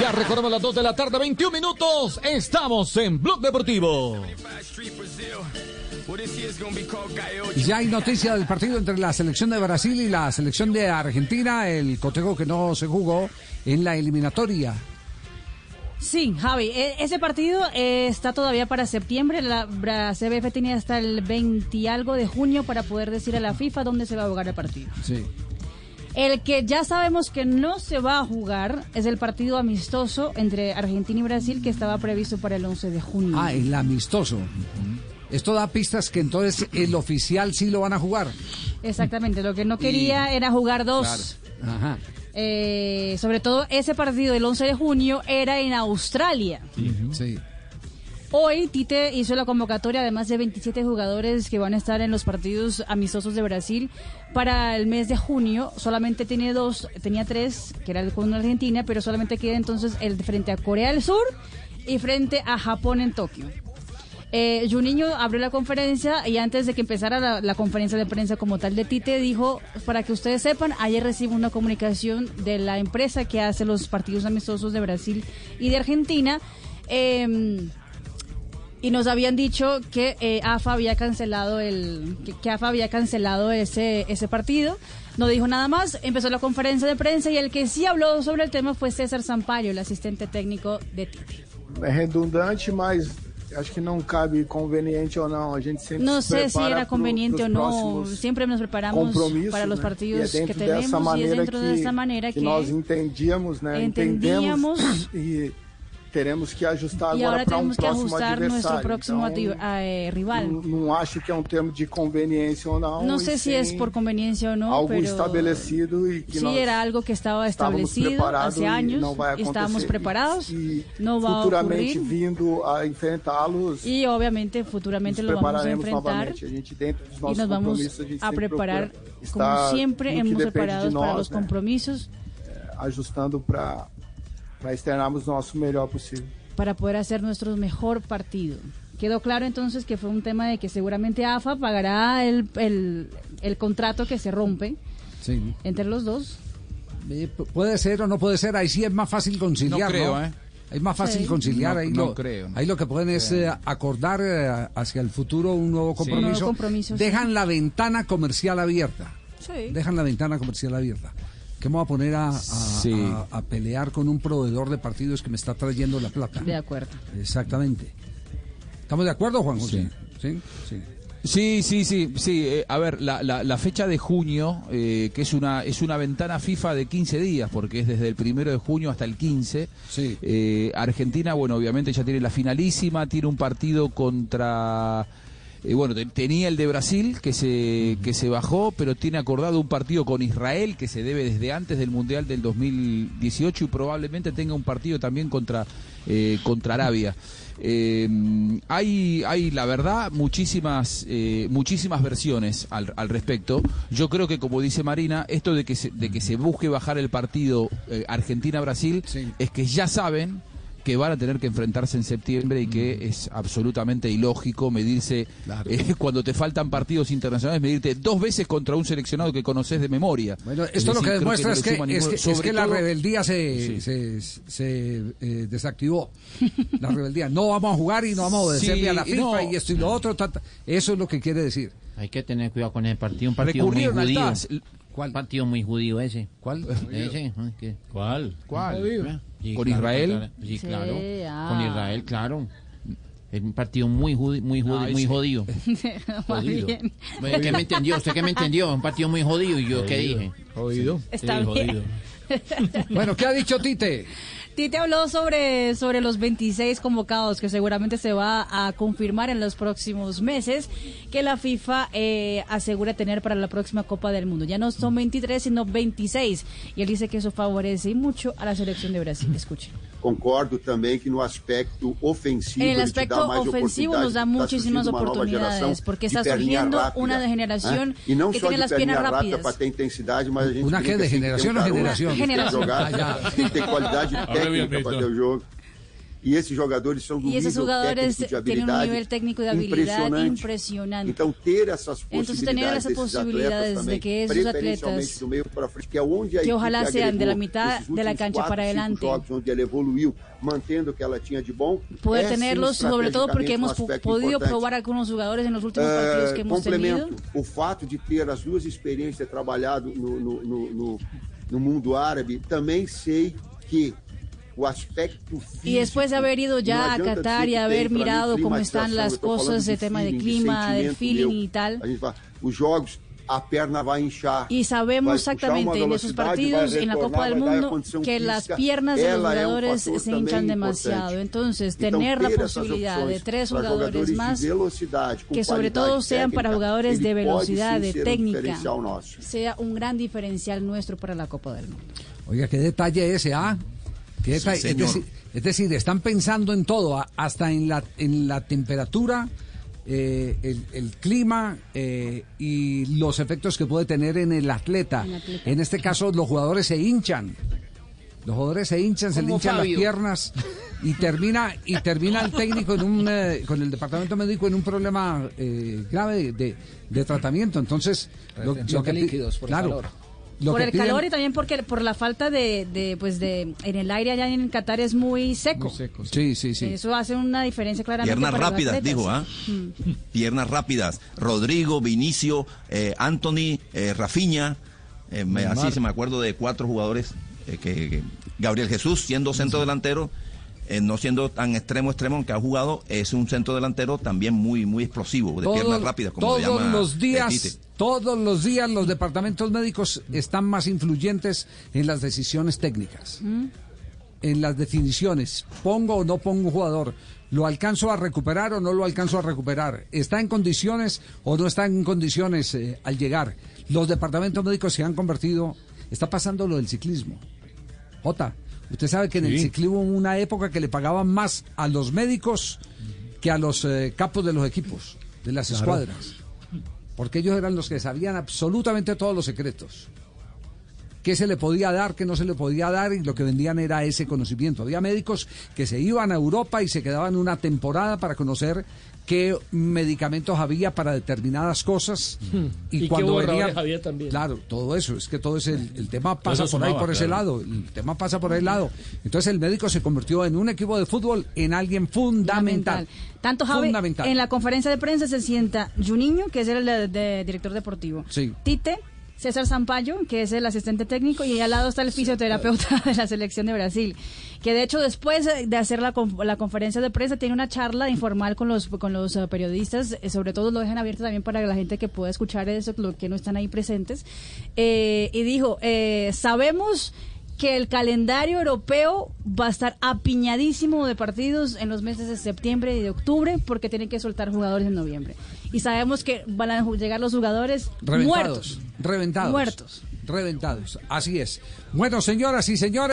Ya recordamos las 2 de la tarde, 21 minutos. Estamos en Blog Deportivo. Ya hay noticia del partido entre la selección de Brasil y la selección de Argentina, el cotejo que no se jugó en la eliminatoria. Sí, Javi, e- ese partido eh, está todavía para septiembre. La, la CBF tenía hasta el 20 y algo de junio para poder decir a la FIFA dónde se va a jugar el partido. Sí. El que ya sabemos que no se va a jugar es el partido amistoso entre Argentina y Brasil que estaba previsto para el 11 de junio. Ah, el amistoso. Esto da pistas que entonces el oficial sí lo van a jugar. Exactamente, lo que no quería era jugar dos. Ajá. Eh, sobre todo ese partido del 11 de junio era en Australia. Sí. Hoy Tite hizo la convocatoria de más de 27 jugadores que van a estar en los partidos amistosos de Brasil para el mes de junio. Solamente tiene dos, tenía tres, que era el con Argentina, pero solamente queda entonces el frente a Corea del Sur y frente a Japón en Tokio. Eh, Juninho abrió la conferencia y antes de que empezara la, la conferencia de prensa como tal de Tite dijo, para que ustedes sepan, ayer recibo una comunicación de la empresa que hace los partidos amistosos de Brasil y de Argentina. em, y nos habían dicho que eh, AFA había cancelado el que, que AFA había cancelado ese ese partido no dijo nada más empezó la conferencia de prensa y el que sí habló sobre el tema fue César Sampaio el asistente técnico de Tite É redundante, mas acho que não cabe conveniente ou não. A gente sempre no sé si era pro- conveniente o pros no siempre nos preparamos para los né? partidos e é que tenemos y es dentro de que, esa manera que que nós entendíamos, né? Entendíamos. Entendemos e teremos que ajustar y agora ahora para um tenemos que próximo ajustar nuestro adversário. próximo Então, adi- eh, rival não, não acho que é um termo de conveniência ou não. no e sé si es sim por conveniencia o no algo pero estabelecido e que sí nós era algo que estaba estávamos establecido preparados hace e años não vai y estábamos acontecer. preparados E no va a futuramente ocurrir vindo a enfrentá-los. y obviamente futuramente nos lo vamos a prepararemos enfrentar novamente. A gente, dentro dos y nossos nos vamos compromissos, a gente a sempre preparar procura como estar siempre no que hemos depende preparados de para nós, los né? compromisos ajustando para para externarmos o nosso melhor possível. para poder hacer nuestro mejor partido. Quedó claro entonces que fue un tema de que seguramente AFA pagará el, el, el contrato que se rompe Sí. entre los dos. Eh, pu- puede ser o no puede ser, ahí sí es más fácil conciliar. No creo, ¿no? ¿eh? Es más fácil Sí. conciliar. No- ahí, no lo, creo, no. ahí lo que pueden es eh, acordar eh, hacia el futuro un nuevo compromiso. Un nuevo compromiso, sí. Dejan la ventana comercial abierta. Sí. Dejan la ventana comercial abierta. ¿Qué me voy a poner a, a- Sí. a- a pelear con un proveedor de partidos que me está trayendo la plata? De acuerdo. Exactamente. ¿Estamos de acuerdo, Juan José? Sí. Sí. Sí, sí, sí, sí. eh, a ver, la, la, la fecha de junio, eh, que es una es una ventana FIFA de 15 días, porque es desde el primero de junio hasta el 15. Sí. Eh, Argentina, bueno, obviamente ya tiene la finalísima, tiene un partido contra... eh, bueno, te- tenía el de Brasil que se, que se bajó, pero tiene acordado un partido con Israel que se debe desde antes del Mundial del 2018 y probablemente tenga un partido también contra, eh, contra Arabia. Eh, hay, hay, la verdad, muchísimas, eh, muchísimas versiones al, al respecto. Yo creo que, como dice Marina, esto de que se, de que se busque bajar el partido eh, Argentina-Brasil Sí. es que ya saben que van a tener que enfrentarse en septiembre y que es absolutamente ilógico medirse, Claro. eh, cuando te faltan partidos internacionales, medirte dos veces contra un seleccionado que conoces de memoria. Bueno, Es esto lo que demuestra no es que, es que, es Sobre que la todo- rebeldía se, Sí. se, se, eh, desactivó. La rebeldía. No vamos a jugar y no vamos a obedecerle Sí, a la FIFA no. y esto y lo otro. Eso es lo que quiere decir. Hay que tener cuidado con ese partido, un partido muy Recurrieron al judío. ¿Cuál? Partido muy judío ese. ¿Cuál? Ese. ¿qué? ¿Cuál? ¿Cuál? Sí, ¿Con claro, Israel? claro. Sí, Sí, claro. ah. Con Israel, claro. Es un partido muy judi- muy judi- Ah, muy jodido. Jodido. ¿Qué me entendió? ¿Usted qué me entendió? Un partido muy jodido. ¿Y yo qué dije? ¿Oído? Está Sí, bien. jodido. Bueno, ¿qué ha dicho Tite? Tite habló sobre, sobre los 26 convocados que seguramente se va a confirmar en los próximos meses que la FIFA eh, asegura tener para la próxima Copa del Mundo. Ya no son 23, sino 26. Y él dice que eso favorece mucho a la selección de Brasil. Escuchen. Concordo também que no aspecto ofensivo En el ele te dá aspecto mais ofensivo oportunidades, nos da tá muchísimas surgindo uma nova oportunidades, geração porque está surgiendo rápida, una né? generación E não que só tiene de las piernas rápida rápidas. para ter intensidade, mas a gente Una brinca qué, de assim, generación um garoto generación? que tem que jogar, Ah, tem que ter qualidade técnica para ter o jogo. E esses jogadores são do nível de tienen un habilidade nivel técnico de habilidad impressionante. impresionante. Então ter essas Entonces, tener possibilidades esas posibilidades atletas de também, que preferencialmente atletas, do meio para frente, que é onde a que ojalá sean de la mitad esses de la últimos cancha para adelante. jogos onde ela evoluiu, mantendo o que ela tinha de bom. poder é, sim, tenerlos, sobre todo porque um hemos podido importante. probar algunos jugadores en los últimos partidos que hemos tenido. complemento, o fato de ter as duas experiências, trabalhado no, no, no, no- no mundo árabe, também sei que. Y después de haber ido ya a Qatar y haber mirado cómo están las cosas, de tema de de clima, sentimento feeling y tal. Y sabemos exactamente en esos partidos, en la Copa del Mundo, que las piernas de los jugadores se hinchan demasiado. Entonces, tener la posibilidad de tres jugadores de más que sobre todo sean para jugadores de velocidad, de um técnica, sea un gran diferencial nuestro para la Copa del Mundo. Oiga, qué detalle ese, ¿ah? Es, decir, es decir, están pensando en todo, hasta en la, en la temperatura, eh, el, el clima eh, y los efectos que puede tener en el atleta. En el atleta. En este caso, los jugadores se hinchan. Los jugadores se hinchan, se le hinchan Fabio. las piernas y termina y termina el técnico en un eh, con el departamento médico en un problema eh, grave de, de tratamiento. Entonces, Retención de pi- líquidos por claro. Lo por el piden- calor y también porque por la falta de, de, pues de en el aire allá en Qatar es muy seco. Sí, sí, sí. Eso hace una diferencia claramente. Piernas rápidas, dijo, ¿ah? Piernas rápidas. Rodrigo, Vinicio, eh, Anthony, eh, Rafinha. eh, me- así se me acuerdo de cuatro jugadores eh, que, que- Gabriel Jesús, siendo centro delantero, eh, no siendo tan extremo extremo aunque ha jugado, es un centro delantero también muy muy explosivo, de piernas rápidas, como todos le llama los días. Todos los días los departamentos médicos están más influyentes en las decisiones técnicas, en las definiciones. Pongo o no pongo un jugador. ¿Lo alcanzo a recuperar o no lo alcanzo a recuperar? ¿Está en condiciones o no está en condiciones eh, al llegar? Los departamentos médicos se han convertido... Está pasando lo del ciclismo. Jota, usted sabe que en el ciclismo hubo una época que le pagaban más a los médicos que a los eh, capos de los equipos, de las escuadras. Porque ellos eran los que sabían absolutamente todos los secretos. Qué se le podía dar, qué no se le podía dar, y lo que vendían era ese conocimiento. Había médicos que se iban a Europa y se quedaban una temporada para conocer qué medicamentos había para determinadas cosas. Y, Y qué cuando borradores venía. había también. Claro, todo eso. Es que todo es el, el tema pasa eso por ahí, por ese lado. El tema pasa por el lado. Entonces el médico se convirtió en un equipo de fútbol, en alguien fundamental. Tanto Javi, Fundamental. en la conferencia de prensa se sienta Juninho, que es el de- de- director deportivo. Sí. Tite, César Sampaio, que es el asistente técnico, y al lado está el fisioterapeuta de la selección de Brasil. Que de hecho, después de hacer la, con- la conferencia de prensa, tiene una charla informal con los, con los eh, periodistas. eh, sobre todo lo dejan abierto también para la gente que pueda escuchar eso, lo que no están ahí presentes. Eh, y dijo: eh, Sabemos que el calendario europeo va a estar apiñadísimo de partidos en los meses de septiembre y de octubre porque tienen que soltar jugadores en noviembre. Y sabemos que van a llegar los jugadores Reventados. muertos. Reventados. Muertos. Reventados. Así es. Bueno, señoras y señores.